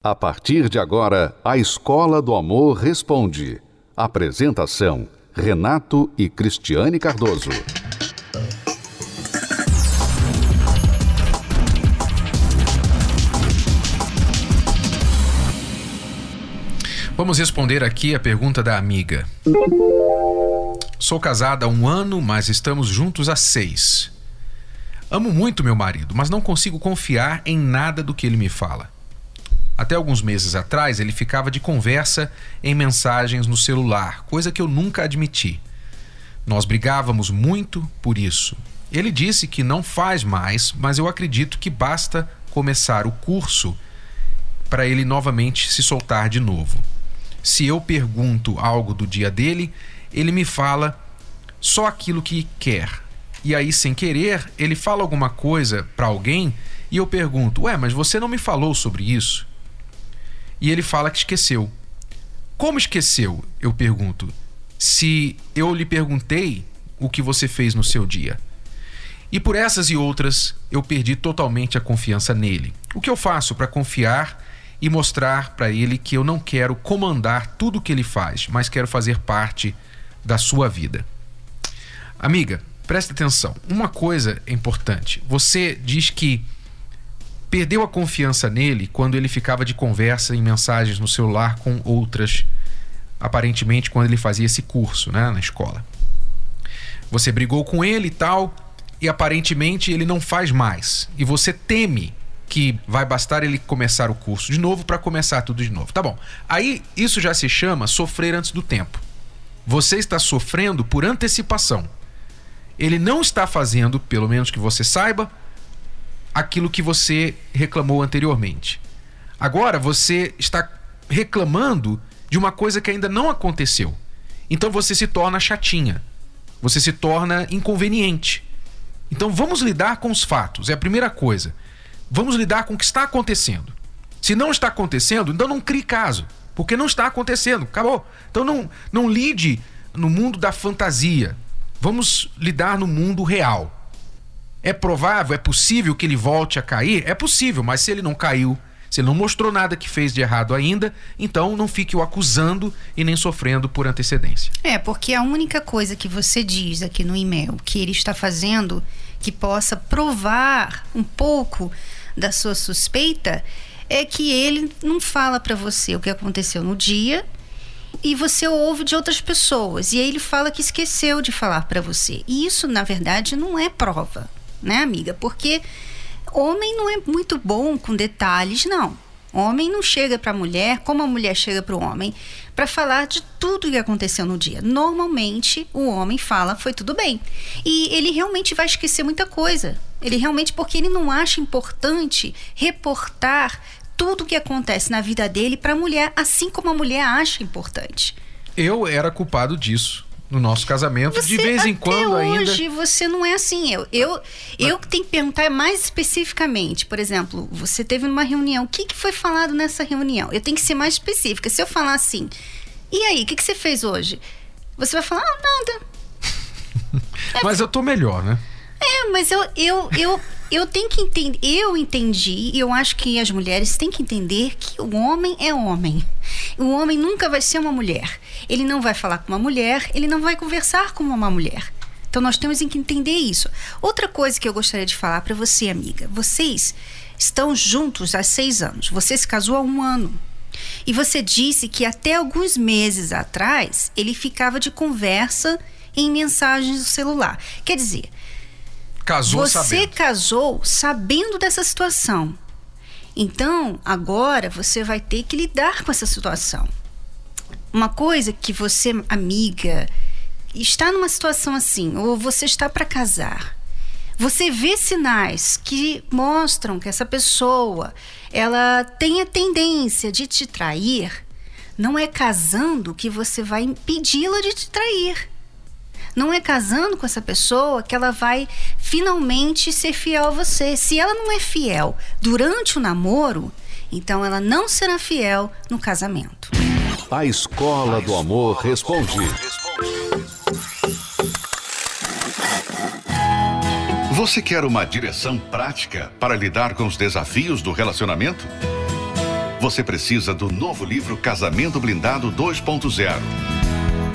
A partir de agora, a Escola do Amor Responde. Apresentação: Renato e Cristiane Cardoso. Vamos responder aqui a pergunta da amiga. Sou casada há um ano, mas estamos juntos há seis. Amo muito meu marido, mas não consigo confiar em nada do que ele me fala. Até alguns meses atrás, ele ficava de conversa em mensagens no celular, coisa que eu nunca admiti. Nós brigávamos muito por isso. Ele disse que não faz mais, mas eu acredito que basta começar o curso para ele novamente se soltar de novo. Se eu pergunto algo do dia dele, ele me fala só aquilo que quer. E aí, sem querer, ele fala alguma coisa para alguém e eu pergunto: Ué, mas você não me falou sobre isso? E ele fala que esqueceu. Como esqueceu? Eu pergunto. Se eu lhe perguntei o que você fez no seu dia. E por essas e outras, eu perdi totalmente a confiança nele. O que eu faço para confiar e mostrar para ele que eu não quero comandar tudo o que ele faz, mas quero fazer parte da sua vida? Amiga, preste atenção. Uma coisa é importante. Você diz que perdeu a confiança nele quando ele ficava de conversa em mensagens no celular com outras, aparentemente quando ele fazia esse curso, né, na escola. Você brigou com ele e tal, e aparentemente ele não faz mais. E você teme que vai bastar ele começar o curso de novo para começar tudo de novo. Tá bom. Aí isso já se chama sofrer antes do tempo. Você está sofrendo por antecipação. Ele não está fazendo, pelo menos que você saiba, aquilo que você reclamou anteriormente. Agora você está reclamando de uma coisa que ainda não aconteceu. Então você se torna chatinha. Você se torna inconveniente. Então vamos lidar com os fatos. É a primeira coisa. Vamos lidar com o que está acontecendo. Se não está acontecendo, então não crie caso. Porque não está acontecendo. Acabou. Então não, não lide no mundo da fantasia. Vamos lidar no mundo real. É provável, é possível que ele volte a cair? É possível, mas se ele não caiu, se ele não mostrou nada que fez de errado ainda, então não fique o acusando e nem sofrendo por antecedência. É, porque a única coisa que você diz aqui no e-mail que ele está fazendo que possa provar um pouco da sua suspeita é que ele não fala para você o que aconteceu no dia e você ouve de outras pessoas e aí ele fala que esqueceu de falar para você. E isso, na verdade, não é prova né, amiga? Porque homem não é muito bom com detalhes, não. Homem não chega para a mulher como a mulher chega para o homem para falar de tudo que aconteceu no dia. Normalmente o homem fala foi tudo bem e ele realmente vai esquecer muita coisa. Ele realmente porque ele não acha importante reportar tudo o que acontece na vida dele para a mulher, assim como a mulher acha importante. Eu era culpado disso no nosso casamento. Você, de vez em quando hoje, ainda. Hoje você não é assim. Eu, eu, eu tenho que perguntar mais especificamente. Por exemplo, você teve uma reunião. O que, que foi falado nessa reunião? Eu tenho que ser mais específica. Se eu falar assim, e aí, o que, que você fez hoje? Você vai falar, ah, nada. é, mas eu tô melhor, né? É, mas eu, eu, eu, eu tenho que entender. Eu entendi, e eu acho que as mulheres têm que entender que o homem é homem. O homem nunca vai ser uma mulher. Ele não vai falar com uma mulher, ele não vai conversar com uma mulher. Então nós temos que entender isso. Outra coisa que eu gostaria de falar para você, amiga: vocês estão juntos há seis anos. Você se casou há um ano. E você disse que até alguns meses atrás ele ficava de conversa em mensagens do celular. Quer dizer, casou você sabendo. casou sabendo dessa situação. Então, agora você vai ter que lidar com essa situação. Uma coisa que você, amiga, está numa situação assim, ou você está para casar, você vê sinais que mostram que essa pessoa ela tem a tendência de te trair, não é casando que você vai impedi-la de te trair. Não é casando com essa pessoa que ela vai finalmente ser fiel a você. Se ela não é fiel durante o namoro, então ela não será fiel no casamento. A Escola do Amor Responde. Você quer uma direção prática para lidar com os desafios do relacionamento? você precisa do novo livro Casamento Blindado 2.0.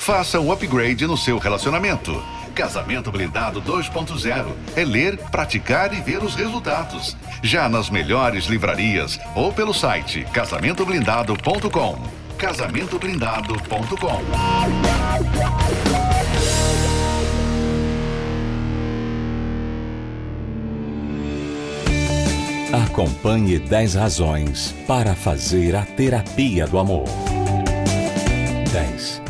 Faça um upgrade no seu relacionamento. Casamento Blindado 2.0 é ler, praticar e ver os resultados. Já nas melhores livrarias ou pelo site casamentoblindado.com. Casamentoblindado.com. Acompanhe 10 razões para fazer a terapia do amor. 10.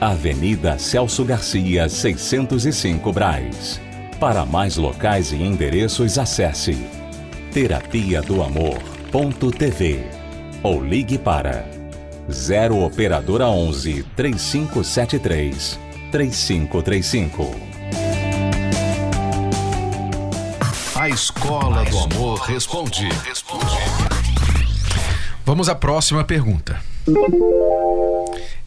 Avenida Celso Garcia, 605 Braz. Para mais locais e endereços, acesse terapia do amor.tv ou ligue para 0 operadora 11 3573 3535. A Escola do Amor Responde. Vamos à próxima pergunta.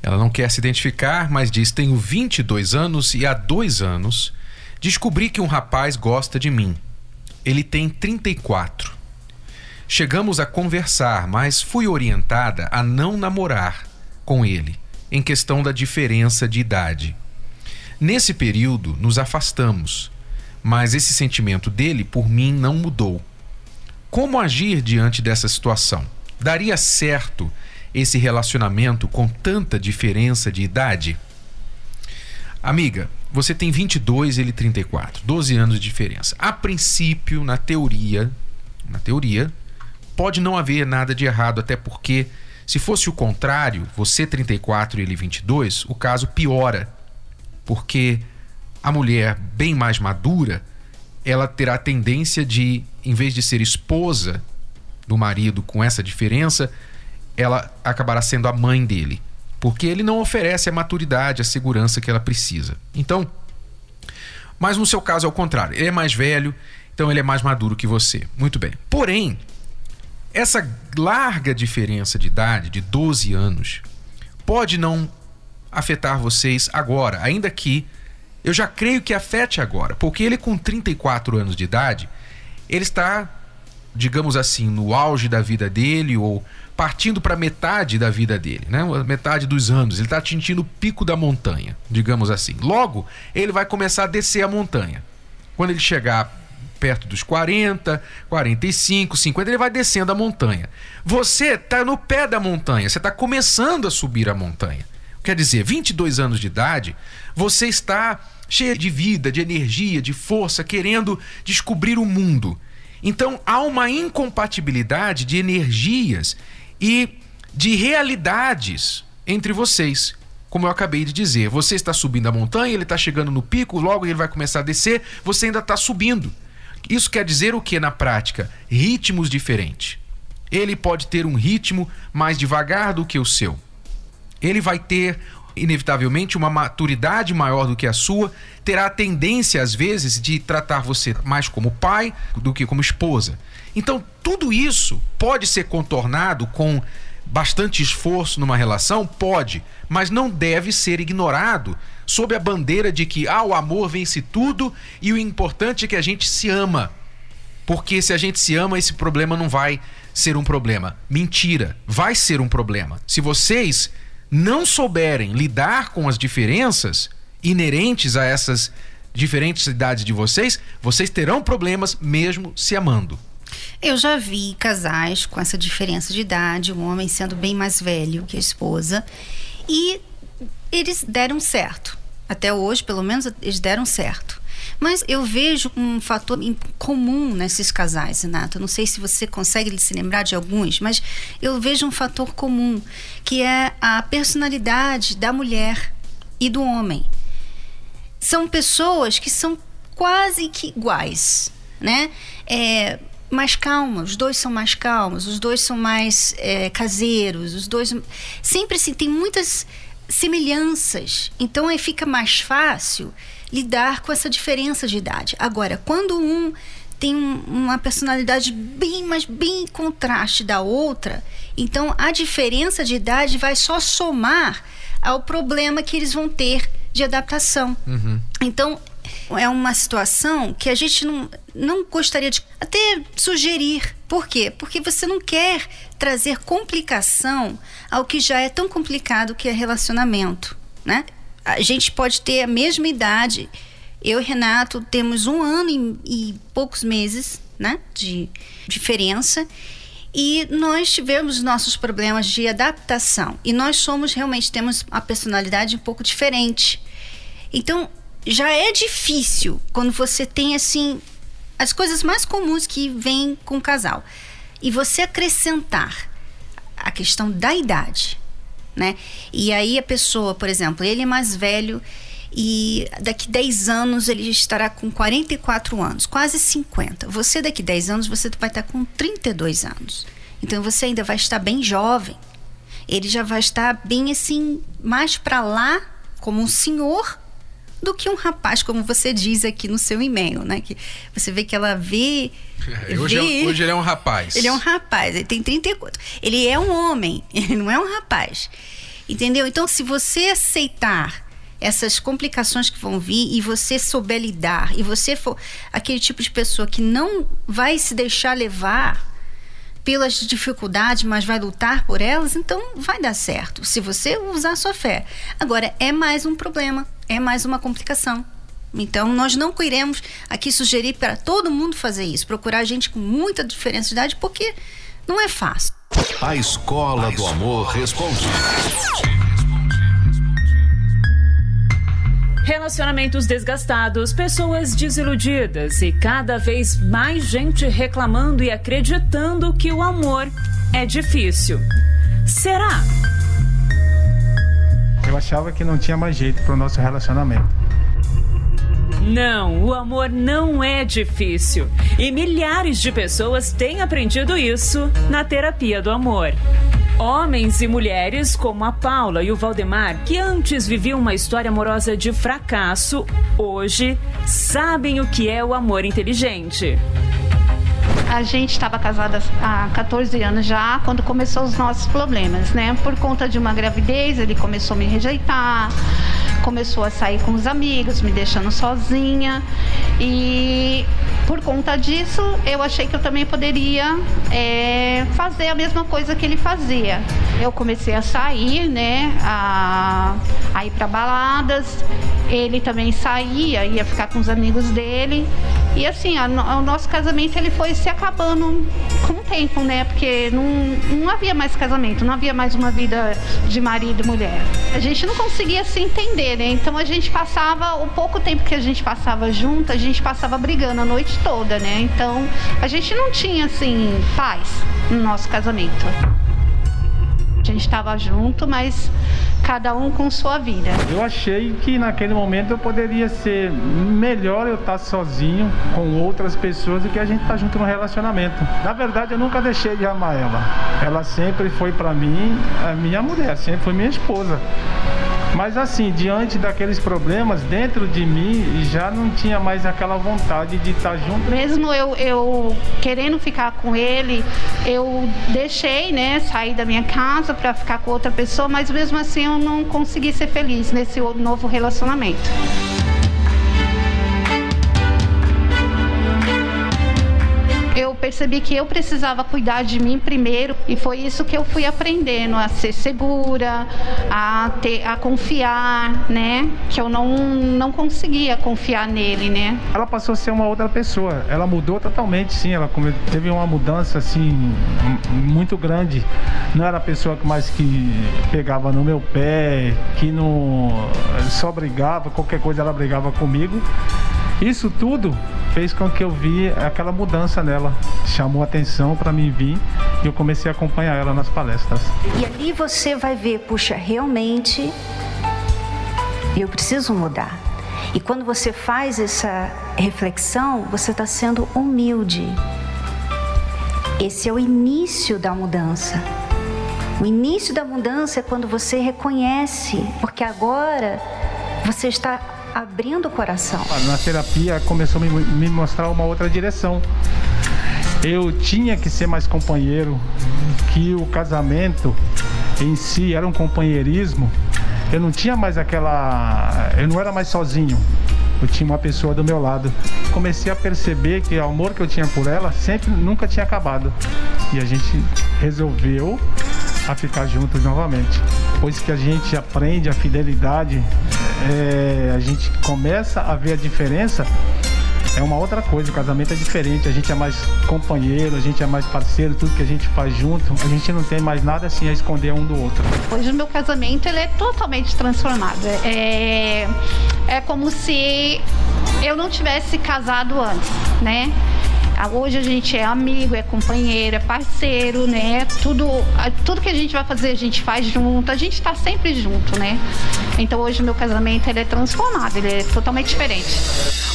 Ela não quer se identificar, mas diz: Tenho 22 anos e há dois anos descobri que um rapaz gosta de mim. Ele tem 34. Chegamos a conversar, mas fui orientada a não namorar com ele, em questão da diferença de idade. Nesse período, nos afastamos mas esse sentimento dele por mim não mudou. Como agir diante dessa situação? Daria certo esse relacionamento com tanta diferença de idade? Amiga, você tem 22, ele 34, 12 anos de diferença. A princípio, na teoria, na teoria, pode não haver nada de errado, até porque se fosse o contrário, você 34 e ele 22, o caso piora. Porque a mulher bem mais madura, ela terá a tendência de, em vez de ser esposa do marido com essa diferença, ela acabará sendo a mãe dele. Porque ele não oferece a maturidade, a segurança que ela precisa. Então, mas no seu caso é o contrário. Ele é mais velho, então ele é mais maduro que você. Muito bem. Porém, essa larga diferença de idade, de 12 anos, pode não afetar vocês agora, ainda que eu já creio que afete agora, porque ele com 34 anos de idade, ele está, digamos assim, no auge da vida dele ou partindo para metade da vida dele, né? Metade dos anos, ele está atingindo o pico da montanha, digamos assim. Logo, ele vai começar a descer a montanha. Quando ele chegar perto dos 40, 45, 50, ele vai descendo a montanha. Você está no pé da montanha, você está começando a subir a montanha. Quer dizer, 22 anos de idade, você está cheio de vida, de energia, de força, querendo descobrir o mundo. Então há uma incompatibilidade de energias e de realidades entre vocês. Como eu acabei de dizer, você está subindo a montanha, ele está chegando no pico, logo ele vai começar a descer, você ainda está subindo. Isso quer dizer o que na prática? Ritmos diferentes. Ele pode ter um ritmo mais devagar do que o seu. Ele vai ter inevitavelmente uma maturidade maior do que a sua, terá a tendência, às vezes, de tratar você mais como pai do que como esposa. Então, tudo isso pode ser contornado com bastante esforço numa relação? Pode, mas não deve ser ignorado sob a bandeira de que ah, o amor vence tudo e o importante é que a gente se ama. Porque se a gente se ama, esse problema não vai ser um problema. Mentira, vai ser um problema. Se vocês não souberem lidar com as diferenças inerentes a essas diferentes idades de vocês, vocês terão problemas mesmo se amando. Eu já vi casais com essa diferença de idade, um homem sendo bem mais velho que a esposa, e eles deram certo. Até hoje, pelo menos, eles deram certo. Mas eu vejo um fator comum nesses casais, Renato. Não sei se você consegue se lembrar de alguns, mas eu vejo um fator comum, que é a personalidade da mulher e do homem. São pessoas que são quase que iguais, né? É, mais calmas, os dois são mais calmos, os dois são mais é, caseiros, os dois. Sempre assim, tem muitas semelhanças. Então aí fica mais fácil lidar com essa diferença de idade. Agora, quando um tem um, uma personalidade bem, mas bem em contraste da outra, então a diferença de idade vai só somar ao problema que eles vão ter de adaptação. Uhum. Então, é uma situação que a gente não, não gostaria de até sugerir. Por quê? Porque você não quer trazer complicação ao que já é tão complicado que é relacionamento, né? A gente pode ter a mesma idade. Eu e Renato temos um ano e, e poucos meses, né, de diferença. E nós tivemos nossos problemas de adaptação. E nós somos realmente temos uma personalidade um pouco diferente. Então, já é difícil quando você tem assim as coisas mais comuns que vêm com o casal. E você acrescentar a questão da idade, né? E aí a pessoa, por exemplo, ele é mais velho e daqui 10 anos ele estará com 44 anos, quase 50. Você daqui 10 anos você vai estar com 32 anos. Então você ainda vai estar bem jovem. Ele já vai estar bem assim, mais para lá como um senhor do que um rapaz, como você diz aqui no seu e-mail, né? Que você vê que ela vê. É, hoje, vê, é, hoje ele é um rapaz. Ele é um rapaz, ele tem 34. Ele é um homem, ele não é um rapaz. Entendeu? Então, se você aceitar essas complicações que vão vir e você souber lidar, e você for aquele tipo de pessoa que não vai se deixar levar pelas dificuldades, mas vai lutar por elas, então vai dar certo, se você usar a sua fé. Agora, é mais um problema, é mais uma complicação. Então, nós não queremos aqui sugerir para todo mundo fazer isso, procurar gente com muita diferença de idade, porque não é fácil. A Escola do Amor responde. Relacionamentos desgastados, pessoas desiludidas e cada vez mais gente reclamando e acreditando que o amor é difícil. Será? Eu achava que não tinha mais jeito para o nosso relacionamento. Não, o amor não é difícil. E milhares de pessoas têm aprendido isso na terapia do amor. Homens e mulheres como a Paula e o Valdemar, que antes viviam uma história amorosa de fracasso, hoje sabem o que é o amor inteligente. A gente estava casada há 14 anos já, quando começou os nossos problemas, né? Por conta de uma gravidez, ele começou a me rejeitar, começou a sair com os amigos, me deixando sozinha. E por conta disso, eu achei que eu também poderia é, fazer a mesma coisa que ele fazia. Eu comecei a sair, né, a, a ir para baladas. Ele também saía, ia ficar com os amigos dele. E assim, a, o nosso casamento ele foi se acabando com o tempo, né? Porque não, não havia mais casamento, não havia mais uma vida de marido e mulher. A gente não conseguia se entender, né? Então a gente passava, o pouco tempo que a gente passava junto, a gente passava brigando a noite toda, né? Então a gente não tinha assim paz no nosso casamento. A gente estava junto, mas cada um com sua vida. Eu achei que naquele momento eu poderia ser melhor eu estar sozinho com outras pessoas do que a gente estar junto no relacionamento. Na verdade, eu nunca deixei de amar ela. Ela sempre foi para mim a minha mulher, sempre foi minha esposa. Mas assim, diante daqueles problemas, dentro de mim já não tinha mais aquela vontade de estar junto. Mesmo eu, eu querendo ficar com ele, eu deixei, né, sair da minha casa para ficar com outra pessoa, mas mesmo assim eu não consegui ser feliz nesse novo relacionamento. Eu percebi que eu precisava cuidar de mim primeiro e foi isso que eu fui aprendendo a ser segura, a ter, a confiar, né? Que eu não não conseguia confiar nele, né? Ela passou a ser uma outra pessoa. Ela mudou totalmente, sim. Ela teve uma mudança assim muito grande. Não era a pessoa que mais que pegava no meu pé, que não só brigava, qualquer coisa ela brigava comigo. Isso tudo fez com que eu vi aquela mudança nela. Chamou atenção para mim vir e eu comecei a acompanhar ela nas palestras. E ali você vai ver, puxa, realmente eu preciso mudar. E quando você faz essa reflexão, você está sendo humilde. Esse é o início da mudança. O início da mudança é quando você reconhece, porque agora você está abrindo o coração. Na terapia começou a me mostrar uma outra direção. Eu tinha que ser mais companheiro, que o casamento em si era um companheirismo. Eu não tinha mais aquela. Eu não era mais sozinho. Eu tinha uma pessoa do meu lado. Comecei a perceber que o amor que eu tinha por ela sempre nunca tinha acabado. E a gente resolveu a ficar juntos novamente. Depois que a gente aprende a fidelidade, é, a gente começa a ver a diferença, é uma outra coisa. O casamento é diferente, a gente é mais companheiro, a gente é mais parceiro, tudo que a gente faz junto, a gente não tem mais nada assim a esconder um do outro. Hoje o meu casamento ele é totalmente transformado. É, é como se eu não tivesse casado antes, né? Hoje a gente é amigo, é companheiro, é parceiro, né? Tudo, tudo que a gente vai fazer a gente faz junto, a gente está sempre junto, né? Então hoje o meu casamento ele é transformado, ele é totalmente diferente.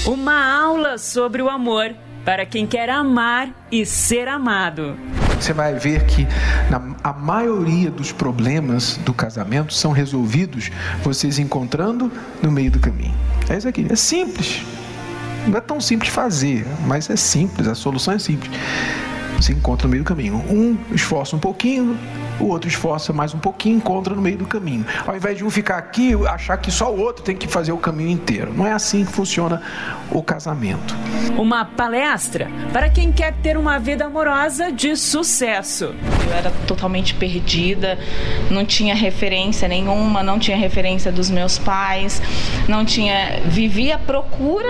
Uma aula sobre o amor para quem quer amar e ser amado. Você vai ver que na, a maioria dos problemas do casamento são resolvidos vocês encontrando no meio do caminho. É isso aqui, é simples. Não é tão simples fazer, mas é simples, a solução é simples. Você encontra no meio do caminho. Um esforça um pouquinho, o outro esforça mais um pouquinho, encontra no meio do caminho. Ao invés de um ficar aqui, achar que só o outro tem que fazer o caminho inteiro. Não é assim que funciona o casamento. Uma palestra para quem quer ter uma vida amorosa de sucesso. Eu era totalmente perdida, não tinha referência nenhuma, não tinha referência dos meus pais, não tinha. Vivia à procura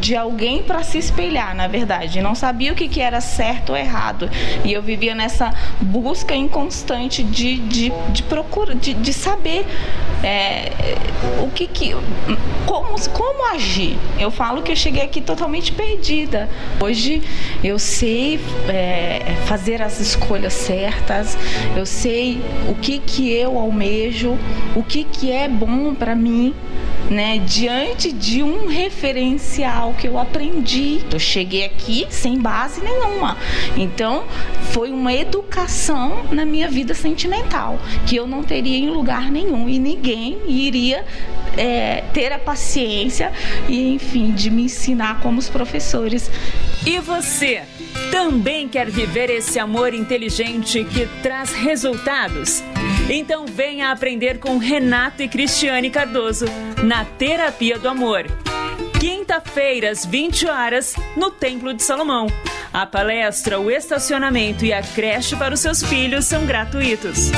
de alguém para se espelhar, na verdade. Não sabia o que, que era certo ou errado. E eu vivia nessa busca inconstante de, de, de procura, de, de saber é, o que, que como, como agir. Eu falo que eu cheguei aqui totalmente perdida. Hoje eu sei é, fazer as escolhas certas, eu sei o que, que eu almejo, o que, que é bom para mim né, diante de um referencial que eu aprendi. Eu cheguei aqui sem base nenhuma. Então, foi uma educação na minha vida sentimental que eu não teria em lugar nenhum e ninguém iria é, ter a paciência e, enfim, de me ensinar como os professores. E você? Também quer viver esse amor inteligente que traz resultados? Então venha aprender com Renato e Cristiane Cardoso na Terapia do Amor. Quinta-feira, às 20 horas, no Templo de Salomão. A palestra, o estacionamento e a creche para os seus filhos são gratuitos.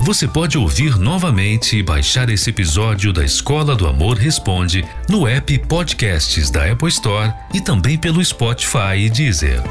Você pode ouvir novamente e baixar esse episódio da Escola do Amor Responde no app Podcasts da Apple Store e também pelo Spotify e Deezer.